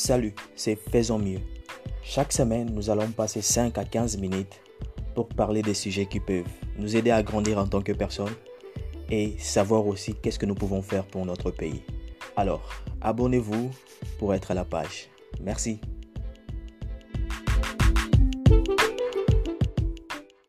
Salut, c'est Faisons mieux. Chaque semaine, nous allons passer 5 à 15 minutes pour parler des sujets qui peuvent nous aider à grandir en tant que personne et savoir aussi qu'est-ce que nous pouvons faire pour notre pays. Alors, abonnez-vous pour être à la page. Merci.